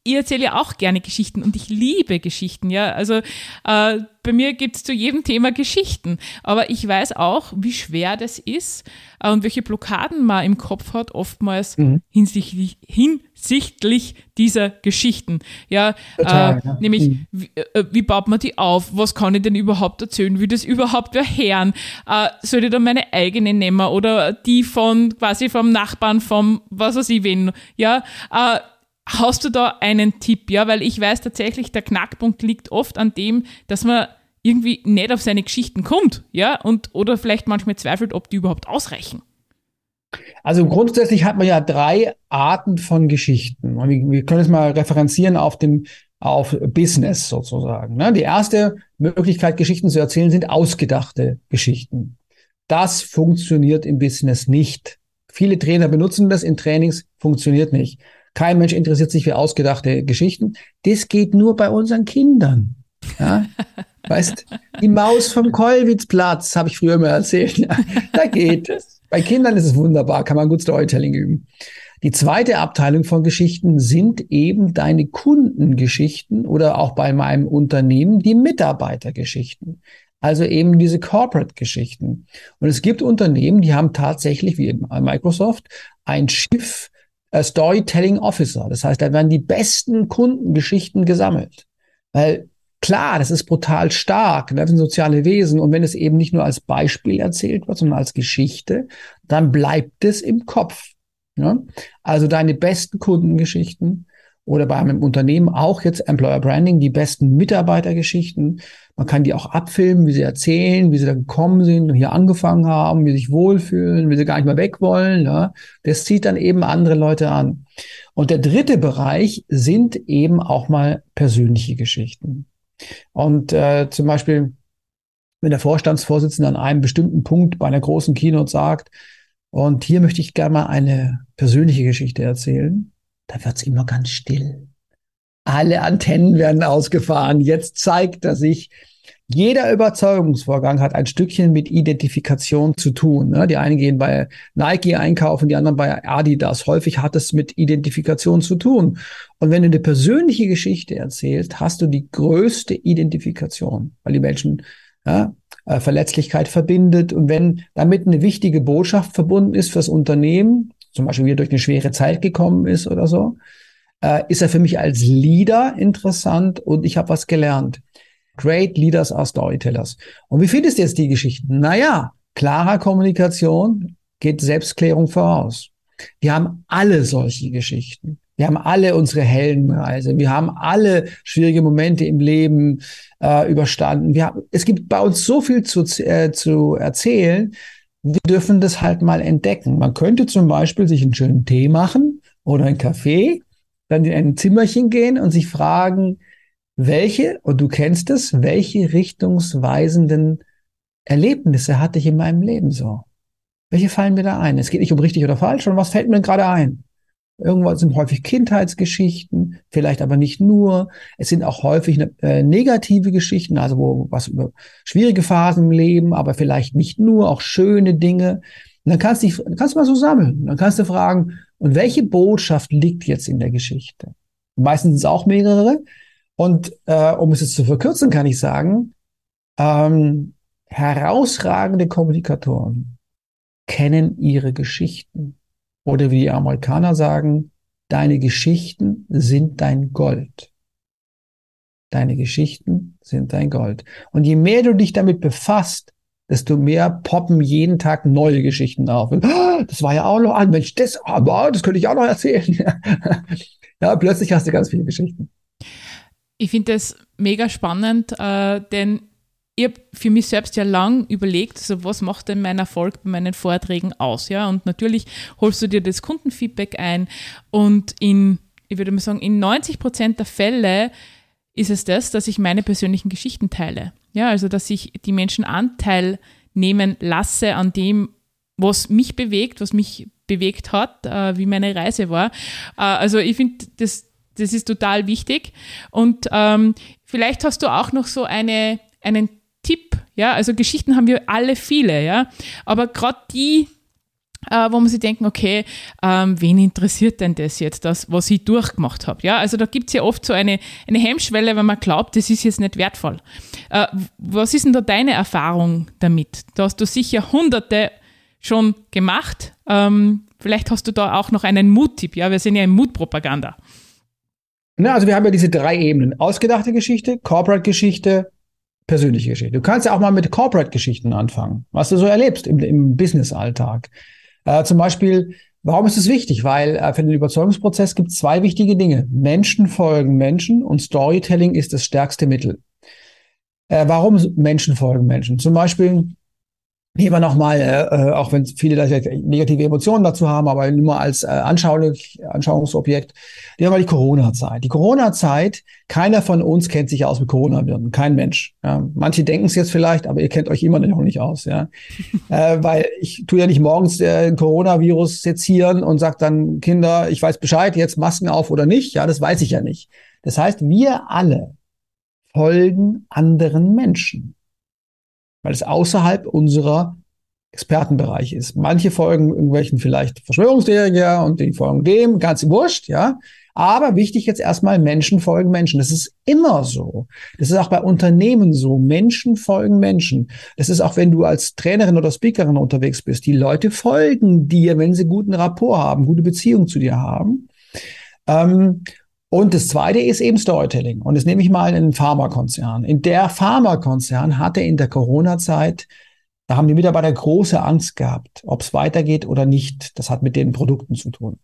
ich erzähle ja auch gerne Geschichten und ich liebe Geschichten, ja. Also äh, bei mir gibt es zu jedem Thema Geschichten. Aber ich weiß auch, wie schwer das ist äh, und welche Blockaden man im Kopf hat, oftmals mhm. hinsichtlich, hinsichtlich dieser Geschichten. Ja, Total, äh, ja. nämlich, mhm. wie, äh, wie, baut man die auf? Was kann ich denn überhaupt erzählen? Wie das überhaupt wer hören? Äh, soll ich da meine eigene nehmen oder die von quasi vom Nachbarn, vom was weiß ich wen? Ja, äh, Hast du da einen Tipp? Ja, weil ich weiß tatsächlich, der Knackpunkt liegt oft an dem, dass man irgendwie nicht auf seine Geschichten kommt, ja, und oder vielleicht manchmal zweifelt, ob die überhaupt ausreichen. Also grundsätzlich hat man ja drei Arten von Geschichten. Und wir können es mal referenzieren auf dem auf Business sozusagen. Ne? Die erste Möglichkeit, Geschichten zu erzählen, sind ausgedachte Geschichten. Das funktioniert im Business nicht. Viele Trainer benutzen das in Trainings, funktioniert nicht. Kein Mensch interessiert sich für ausgedachte Geschichten. Das geht nur bei unseren Kindern. Ja? <laughs> weißt, die Maus vom Kollwitzplatz, habe ich früher mal erzählt. Ja, da geht es. Bei Kindern ist es wunderbar, kann man gut Storytelling üben. Die zweite Abteilung von Geschichten sind eben deine Kundengeschichten oder auch bei meinem Unternehmen die Mitarbeitergeschichten. Also eben diese Corporate-Geschichten. Und es gibt Unternehmen, die haben tatsächlich, wie Microsoft, ein Schiff Storytelling Officer. Das heißt, da werden die besten Kundengeschichten gesammelt. Weil klar, das ist brutal stark, ne? das sind soziale Wesen. Und wenn es eben nicht nur als Beispiel erzählt wird, sondern als Geschichte, dann bleibt es im Kopf. Ne? Also deine besten Kundengeschichten oder bei einem Unternehmen auch jetzt Employer Branding, die besten Mitarbeitergeschichten. Man kann die auch abfilmen, wie sie erzählen, wie sie da gekommen sind und hier angefangen haben, wie sie sich wohlfühlen, wie sie gar nicht mehr weg wollen. Ja. Das zieht dann eben andere Leute an. Und der dritte Bereich sind eben auch mal persönliche Geschichten. Und äh, zum Beispiel, wenn der Vorstandsvorsitzende an einem bestimmten Punkt bei einer großen Keynote sagt, und hier möchte ich gerne mal eine persönliche Geschichte erzählen, da wird's immer ganz still. Alle Antennen werden ausgefahren. Jetzt zeigt er sich. Jeder Überzeugungsvorgang hat ein Stückchen mit Identifikation zu tun. Ne? Die einen gehen bei Nike einkaufen, die anderen bei Adidas. Häufig hat es mit Identifikation zu tun. Und wenn du eine persönliche Geschichte erzählst, hast du die größte Identifikation, weil die Menschen ja, äh, Verletzlichkeit verbindet. Und wenn damit eine wichtige Botschaft verbunden ist fürs Unternehmen, zum Beispiel wieder durch eine schwere Zeit gekommen ist oder so, äh, ist er für mich als Leader interessant und ich habe was gelernt. Great Leaders are Storytellers. Und wie findest du jetzt die Geschichten? Naja, klarer Kommunikation geht Selbstklärung voraus. Wir haben alle solche Geschichten. Wir haben alle unsere Heldenreise. Wir haben alle schwierige Momente im Leben äh, überstanden. Wir haben, es gibt bei uns so viel zu, äh, zu erzählen wir dürfen das halt mal entdecken. Man könnte zum Beispiel sich einen schönen Tee machen oder einen Kaffee, dann in ein Zimmerchen gehen und sich fragen, welche, und du kennst es, welche richtungsweisenden Erlebnisse hatte ich in meinem Leben so? Welche fallen mir da ein? Es geht nicht um richtig oder falsch, sondern was fällt mir gerade ein? Irgendwas sind häufig Kindheitsgeschichten, vielleicht aber nicht nur. Es sind auch häufig äh, negative Geschichten, also wo was über schwierige Phasen im Leben, aber vielleicht nicht nur, auch schöne Dinge. Und dann kannst du dich, kannst du mal so sammeln. Dann kannst du fragen, und welche Botschaft liegt jetzt in der Geschichte? meistens sind es auch mehrere. Und äh, um es jetzt zu verkürzen, kann ich sagen, ähm, herausragende Kommunikatoren kennen ihre Geschichten. Oder wie die Amerikaner sagen, deine Geschichten sind dein Gold. Deine Geschichten sind dein Gold. Und je mehr du dich damit befasst, desto mehr poppen jeden Tag neue Geschichten auf. Und, oh, das war ja auch noch ein Mensch, das, oh, das könnte ich auch noch erzählen. <laughs> ja, plötzlich hast du ganz viele Geschichten. Ich finde das mega spannend, äh, denn ich habe für mich selbst ja lang überlegt, also was macht denn mein Erfolg bei meinen Vorträgen aus, ja? Und natürlich holst du dir das Kundenfeedback ein und in, ich würde mal sagen, in 90 Prozent der Fälle ist es das, dass ich meine persönlichen Geschichten teile. Ja, also dass ich die Menschen Anteil nehmen lasse an dem, was mich bewegt, was mich bewegt hat, äh, wie meine Reise war. Äh, also ich finde, das, das ist total wichtig. Und ähm, vielleicht hast du auch noch so eine, einen Tipp, ja, also Geschichten haben wir alle viele, ja, aber gerade die, äh, wo man sich denken, okay, ähm, wen interessiert denn das jetzt, das, was ich durchgemacht habe? Ja, also da gibt es ja oft so eine, eine Hemmschwelle, wenn man glaubt, das ist jetzt nicht wertvoll. Äh, was ist denn da deine Erfahrung damit? Da hast du sicher hunderte schon gemacht. Ähm, vielleicht hast du da auch noch einen Muttipp, ja, wir sind ja in Mutpropaganda. Na, also wir haben ja diese drei Ebenen. Ausgedachte Geschichte, Corporate-Geschichte, persönliche Geschichte. Du kannst ja auch mal mit Corporate-Geschichten anfangen, was du so erlebst im, im Business-Alltag. Äh, zum Beispiel, warum ist es wichtig? Weil äh, für den Überzeugungsprozess gibt es zwei wichtige Dinge. Menschen folgen Menschen und Storytelling ist das stärkste Mittel. Äh, warum Menschen folgen Menschen? Zum Beispiel, Nehmen wir nochmal, äh, auch wenn viele da negative Emotionen dazu haben, aber nur als äh, anschaulich, Anschauungsobjekt, nehmen wir mal die Corona-Zeit. Die Corona-Zeit, keiner von uns kennt sich aus mit Corona-Viren, kein Mensch. Ja. Manche denken es jetzt vielleicht, aber ihr kennt euch immer noch nicht aus, ja. <laughs> äh, weil ich tue ja nicht morgens äh, Coronavirus sezieren und sage dann, Kinder, ich weiß Bescheid, jetzt Masken auf oder nicht. Ja, das weiß ich ja nicht. Das heißt, wir alle folgen anderen Menschen weil es außerhalb unserer Expertenbereich ist. Manche folgen irgendwelchen vielleicht Verschwörungstheorien und die folgen dem, ganz wurscht, ja. Aber wichtig jetzt erstmal, Menschen folgen Menschen. Das ist immer so. Das ist auch bei Unternehmen so. Menschen folgen Menschen. Das ist auch, wenn du als Trainerin oder Speakerin unterwegs bist. Die Leute folgen dir, wenn sie guten Rapport haben, gute Beziehung zu dir haben. Ähm, und das zweite ist eben Storytelling. Und das nehme ich mal in einen Pharmakonzern. In der Pharmakonzern hatte in der Corona-Zeit, da haben die Mitarbeiter große Angst gehabt, ob es weitergeht oder nicht. Das hat mit den Produkten zu tun.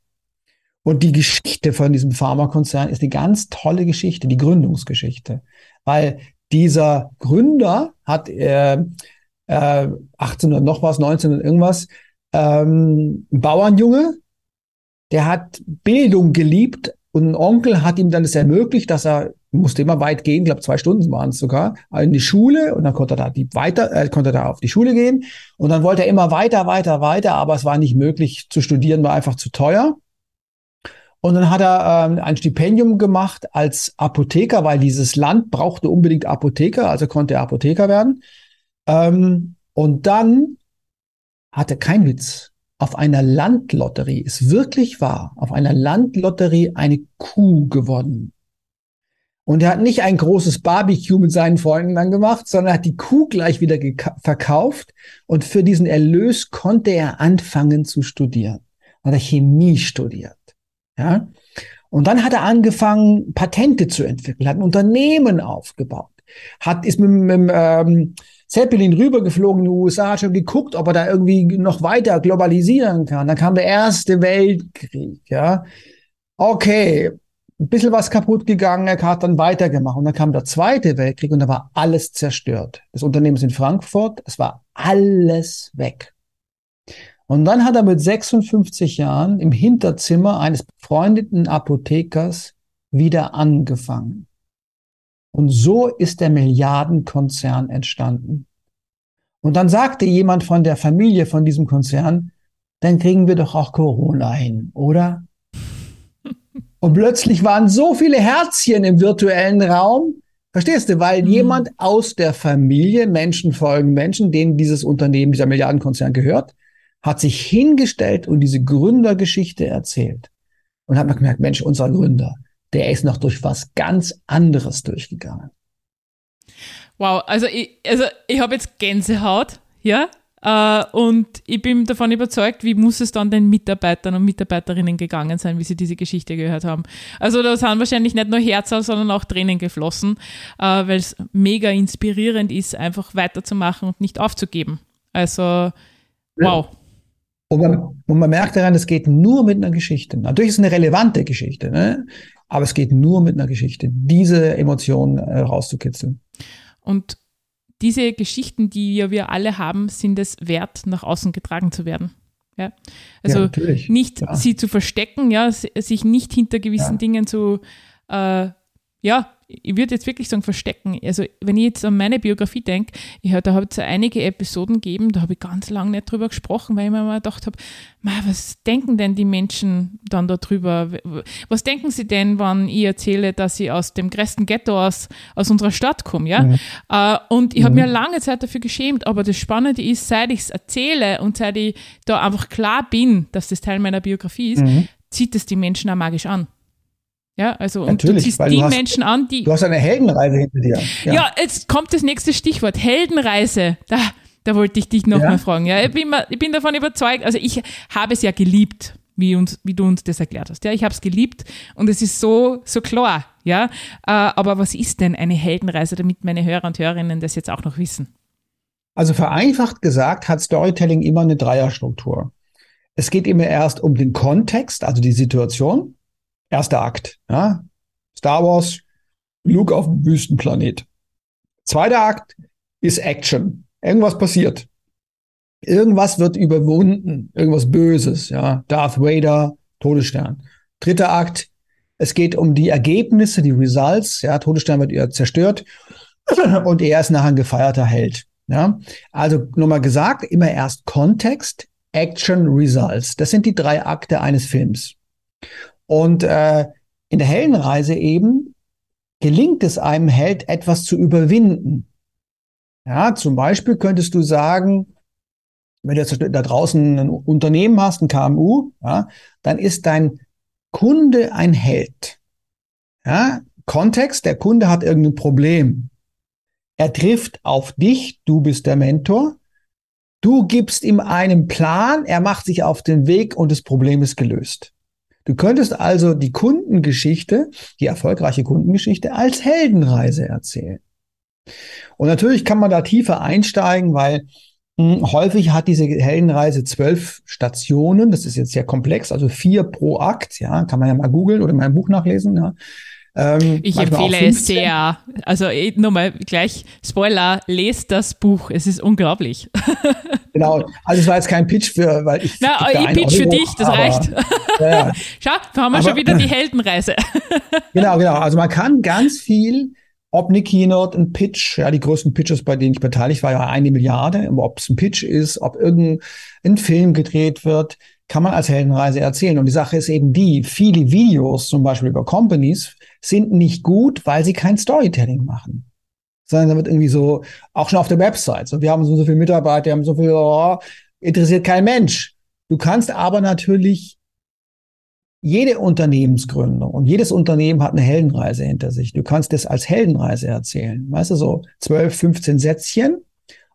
Und die Geschichte von diesem Pharmakonzern ist eine ganz tolle Geschichte, die Gründungsgeschichte. Weil dieser Gründer hat äh, äh, 1800 noch was, 1900 irgendwas, ähm, Bauernjunge, der hat Bildung geliebt, und ein Onkel hat ihm dann das ermöglicht, dass er musste immer weit gehen, glaube zwei Stunden waren es sogar, in die Schule und dann konnte er da die weiter, äh, konnte er da auf die Schule gehen und dann wollte er immer weiter, weiter, weiter, aber es war nicht möglich zu studieren, war einfach zu teuer. Und dann hat er ähm, ein Stipendium gemacht als Apotheker, weil dieses Land brauchte unbedingt Apotheker, also konnte er Apotheker werden. Ähm, und dann hatte kein Witz auf einer Landlotterie, ist wirklich wahr, auf einer Landlotterie eine Kuh gewonnen. Und er hat nicht ein großes Barbecue mit seinen Freunden dann gemacht, sondern hat die Kuh gleich wieder verkauft und für diesen Erlös konnte er anfangen zu studieren. Hat er Chemie studiert. Ja? Und dann hat er angefangen, Patente zu entwickeln, hat ein Unternehmen aufgebaut, hat, ist mit, mit ähm, Zeppelin rübergeflogen in die USA, hat schon geguckt, ob er da irgendwie noch weiter globalisieren kann. Dann kam der Erste Weltkrieg, ja. Okay, ein bisschen was kaputt gegangen, er hat dann weitergemacht. Und dann kam der Zweite Weltkrieg und da war alles zerstört. Das Unternehmen ist in Frankfurt, es war alles weg. Und dann hat er mit 56 Jahren im Hinterzimmer eines befreundeten Apothekers wieder angefangen. Und so ist der Milliardenkonzern entstanden. Und dann sagte jemand von der Familie von diesem Konzern, dann kriegen wir doch auch Corona hin, oder? <laughs> Und plötzlich waren so viele Herzchen im virtuellen Raum. Verstehst du? Weil mhm. jemand aus der Familie, Menschen folgen Menschen, denen dieses Unternehmen, dieser Milliardenkonzern gehört, hat sich hingestellt und diese Gründergeschichte erzählt. Und hat man gemerkt, Mensch, unser Gründer, der ist noch durch was ganz anderes durchgegangen. Wow, also ich, also ich habe jetzt Gänsehaut, ja, Uh, und ich bin davon überzeugt, wie muss es dann den Mitarbeitern und Mitarbeiterinnen gegangen sein, wie sie diese Geschichte gehört haben. Also da sind wahrscheinlich nicht nur Herzen, sondern auch Tränen geflossen, uh, weil es mega inspirierend ist, einfach weiterzumachen und nicht aufzugeben. Also, wow. Und man, und man merkt daran, es geht nur mit einer Geschichte. Natürlich ist es eine relevante Geschichte, ne? aber es geht nur mit einer Geschichte, diese Emotionen äh, rauszukitzeln. Und diese Geschichten, die ja wir alle haben, sind es wert, nach außen getragen zu werden. Ja? Also ja, nicht ja. sie zu verstecken, ja, sich nicht hinter gewissen. Dingen zu, äh, ja, ich würde jetzt wirklich sagen, verstecken. Also, wenn ich jetzt an meine Biografie denke, ich, da habe es einige Episoden gegeben, da habe ich ganz lange nicht drüber gesprochen, weil ich mir mal gedacht habe, was denken denn die Menschen dann darüber? Was denken sie denn, wenn ich erzähle, dass ich aus dem größten Ghetto aus, aus unserer Stadt komme? Ja? Mhm. Uh, und ich habe mhm. mir lange Zeit dafür geschämt, aber das Spannende ist, seit ich es erzähle und seit ich da einfach klar bin, dass das Teil meiner Biografie ist, mhm. zieht es die Menschen auch magisch an. Ja, also und Natürlich, du ziehst die du hast, Menschen an, die. Du hast eine Heldenreise hinter dir. Ja. ja, jetzt kommt das nächste Stichwort. Heldenreise. Da, da wollte ich dich noch ja. fragen. Ja, ich bin, ich bin davon überzeugt, also ich habe es ja geliebt, wie, uns, wie du uns das erklärt hast. Ja, ich habe es geliebt und es ist so, so klar. Ja, äh, aber was ist denn eine Heldenreise, damit meine Hörer und Hörerinnen das jetzt auch noch wissen? Also vereinfacht gesagt hat Storytelling immer eine Dreierstruktur. Es geht immer erst um den Kontext, also die Situation. Erster Akt. Ja? Star Wars, Luke auf dem Wüstenplanet. Zweiter Akt ist Action. Irgendwas passiert. Irgendwas wird überwunden. Irgendwas Böses. Ja? Darth Vader, Todesstern. Dritter Akt. Es geht um die Ergebnisse, die Results. Ja, Todesstern wird zerstört. <clears throat> Und er ist nachher ein gefeierter Held. Ja, also nochmal gesagt, immer erst Kontext, Action, Results. Das sind die drei Akte eines Films. Und äh, in der Heldenreise eben gelingt es einem Held, etwas zu überwinden. Ja, zum Beispiel könntest du sagen, wenn du jetzt da draußen ein Unternehmen hast, ein KMU, ja, dann ist dein Kunde ein Held. Ja, Kontext, der Kunde hat irgendein Problem. Er trifft auf dich, du bist der Mentor. Du gibst ihm einen Plan, er macht sich auf den Weg und das Problem ist gelöst. Du könntest also die Kundengeschichte, die erfolgreiche Kundengeschichte als Heldenreise erzählen. Und natürlich kann man da tiefer einsteigen, weil hm, häufig hat diese Heldenreise zwölf Stationen. Das ist jetzt sehr komplex, also vier pro Akt. Ja, kann man ja mal googeln oder in meinem Buch nachlesen. Ja. Ähm, ich empfehle es sehr. Also eh, nochmal gleich Spoiler, lest das Buch. Es ist unglaublich. <laughs> genau. Also es war jetzt kein Pitch für, weil ich. Na, ich pitch für dich, das aber, reicht. <laughs> Ja. Schau, da haben wir aber, schon wieder die Heldenreise. <laughs> genau, genau. Also man kann ganz viel ob eine Keynote, ein Pitch, ja, die größten Pitches, bei denen ich beteiligt war, ja eine Milliarde, ob es ein Pitch ist, ob irgendein Film gedreht wird, kann man als Heldenreise erzählen. Und die Sache ist eben die, viele Videos, zum Beispiel über Companies, sind nicht gut, weil sie kein Storytelling machen. Sondern da wird irgendwie so, auch schon auf der Website, so, wir haben so, so viele Mitarbeiter, wir haben so viel, oh, interessiert kein Mensch. Du kannst aber natürlich jede Unternehmensgründung und jedes Unternehmen hat eine Heldenreise hinter sich. Du kannst das als Heldenreise erzählen. Weißt du, so 12, 15 Sätzchen.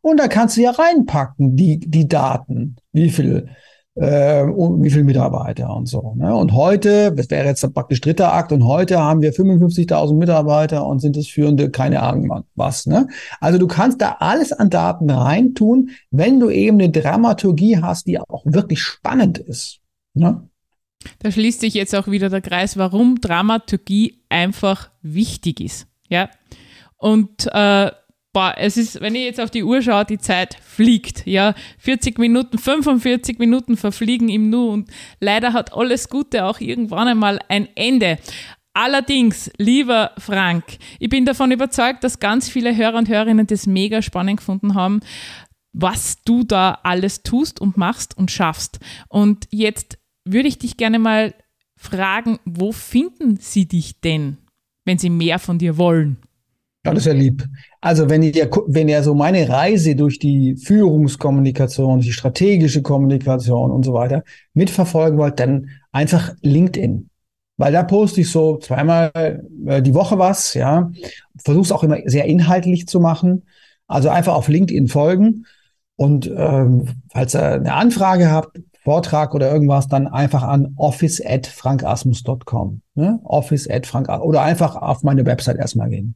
Und da kannst du ja reinpacken, die, die Daten. Wie viel äh, wie viele Mitarbeiter und so. Ne? Und heute, das wäre jetzt praktisch dritter Akt, und heute haben wir 55.000 Mitarbeiter und sind das führende, keine Ahnung was. Ne? Also du kannst da alles an Daten reintun, wenn du eben eine Dramaturgie hast, die auch wirklich spannend ist. Ne? Da schließt sich jetzt auch wieder der Kreis, warum Dramaturgie einfach wichtig ist. Ja. Und äh, boah, es ist, wenn ich jetzt auf die Uhr schaue, die Zeit fliegt. Ja, 40 Minuten, 45 Minuten verfliegen im Nu und leider hat alles Gute auch irgendwann einmal ein Ende. Allerdings, lieber Frank, ich bin davon überzeugt, dass ganz viele Hörer und Hörerinnen das mega spannend gefunden haben, was du da alles tust und machst und schaffst. Und jetzt würde ich dich gerne mal fragen, wo finden sie dich denn, wenn sie mehr von dir wollen? Ja, das ist ja lieb. Also wenn ihr, wenn ihr so meine Reise durch die Führungskommunikation, die strategische Kommunikation und so weiter mitverfolgen wollt, dann einfach LinkedIn. Weil da poste ich so zweimal äh, die Woche was, ja. Versuche es auch immer sehr inhaltlich zu machen. Also einfach auf LinkedIn folgen. Und ähm, falls ihr eine Anfrage habt, Vortrag oder irgendwas, dann einfach an office at frankasmus.com. Ne? Office at frank oder einfach auf meine Website erstmal gehen.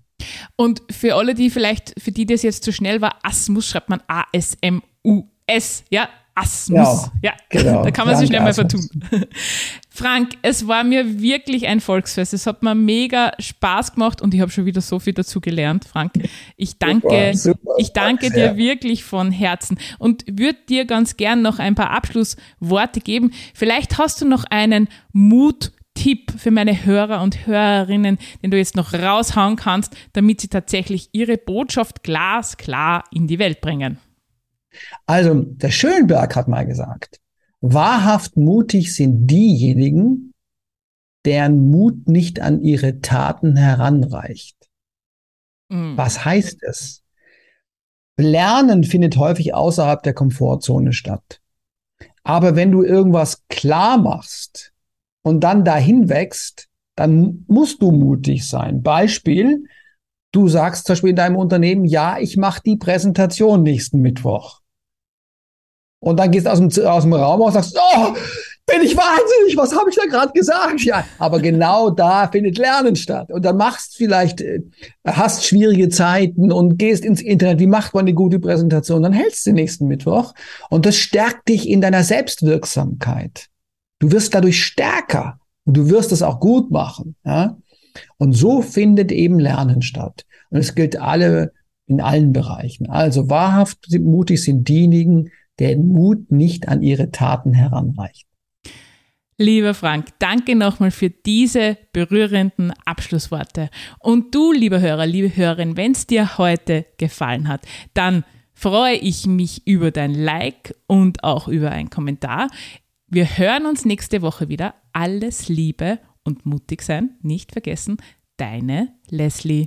Und für alle, die vielleicht, für die das jetzt zu schnell war, Asmus schreibt man A-S-M-U-S. Ja, Asmus. Ja, genau. da kann man sich schnell mal vertun. <laughs> Frank, es war mir wirklich ein Volksfest. Es hat mir mega Spaß gemacht und ich habe schon wieder so viel dazu gelernt, Frank. Ich danke, super, super. ich danke dir wirklich von Herzen und würde dir ganz gern noch ein paar Abschlussworte geben. Vielleicht hast du noch einen Mut Tipp für meine Hörer und Hörerinnen, den du jetzt noch raushauen kannst, damit sie tatsächlich ihre Botschaft glasklar in die Welt bringen? Also, der Schönberg hat mal gesagt, wahrhaft mutig sind diejenigen, deren Mut nicht an ihre Taten heranreicht. Mhm. Was heißt es? Lernen findet häufig außerhalb der Komfortzone statt. Aber wenn du irgendwas klar machst, und dann dahin wächst, dann musst du mutig sein. Beispiel, du sagst zum Beispiel in deinem Unternehmen, ja, ich mache die Präsentation nächsten Mittwoch. Und dann gehst du aus dem, aus dem Raum und sagst, oh, bin ich wahnsinnig, was habe ich da gerade gesagt? Ja, aber genau da findet Lernen statt. Und dann machst vielleicht, äh, hast schwierige Zeiten und gehst ins Internet, wie macht man eine gute Präsentation? Dann hältst du nächsten Mittwoch und das stärkt dich in deiner Selbstwirksamkeit. Du wirst dadurch stärker und du wirst es auch gut machen. Ja? Und so findet eben Lernen statt. Und es gilt alle in allen Bereichen. Also wahrhaft mutig sind diejenigen, deren Mut nicht an ihre Taten heranreicht. Lieber Frank, danke nochmal für diese berührenden Abschlussworte. Und du, lieber Hörer, liebe Hörerin, wenn es dir heute gefallen hat, dann freue ich mich über dein Like und auch über einen Kommentar. Wir hören uns nächste Woche wieder. Alles Liebe und mutig sein. Nicht vergessen, deine Leslie.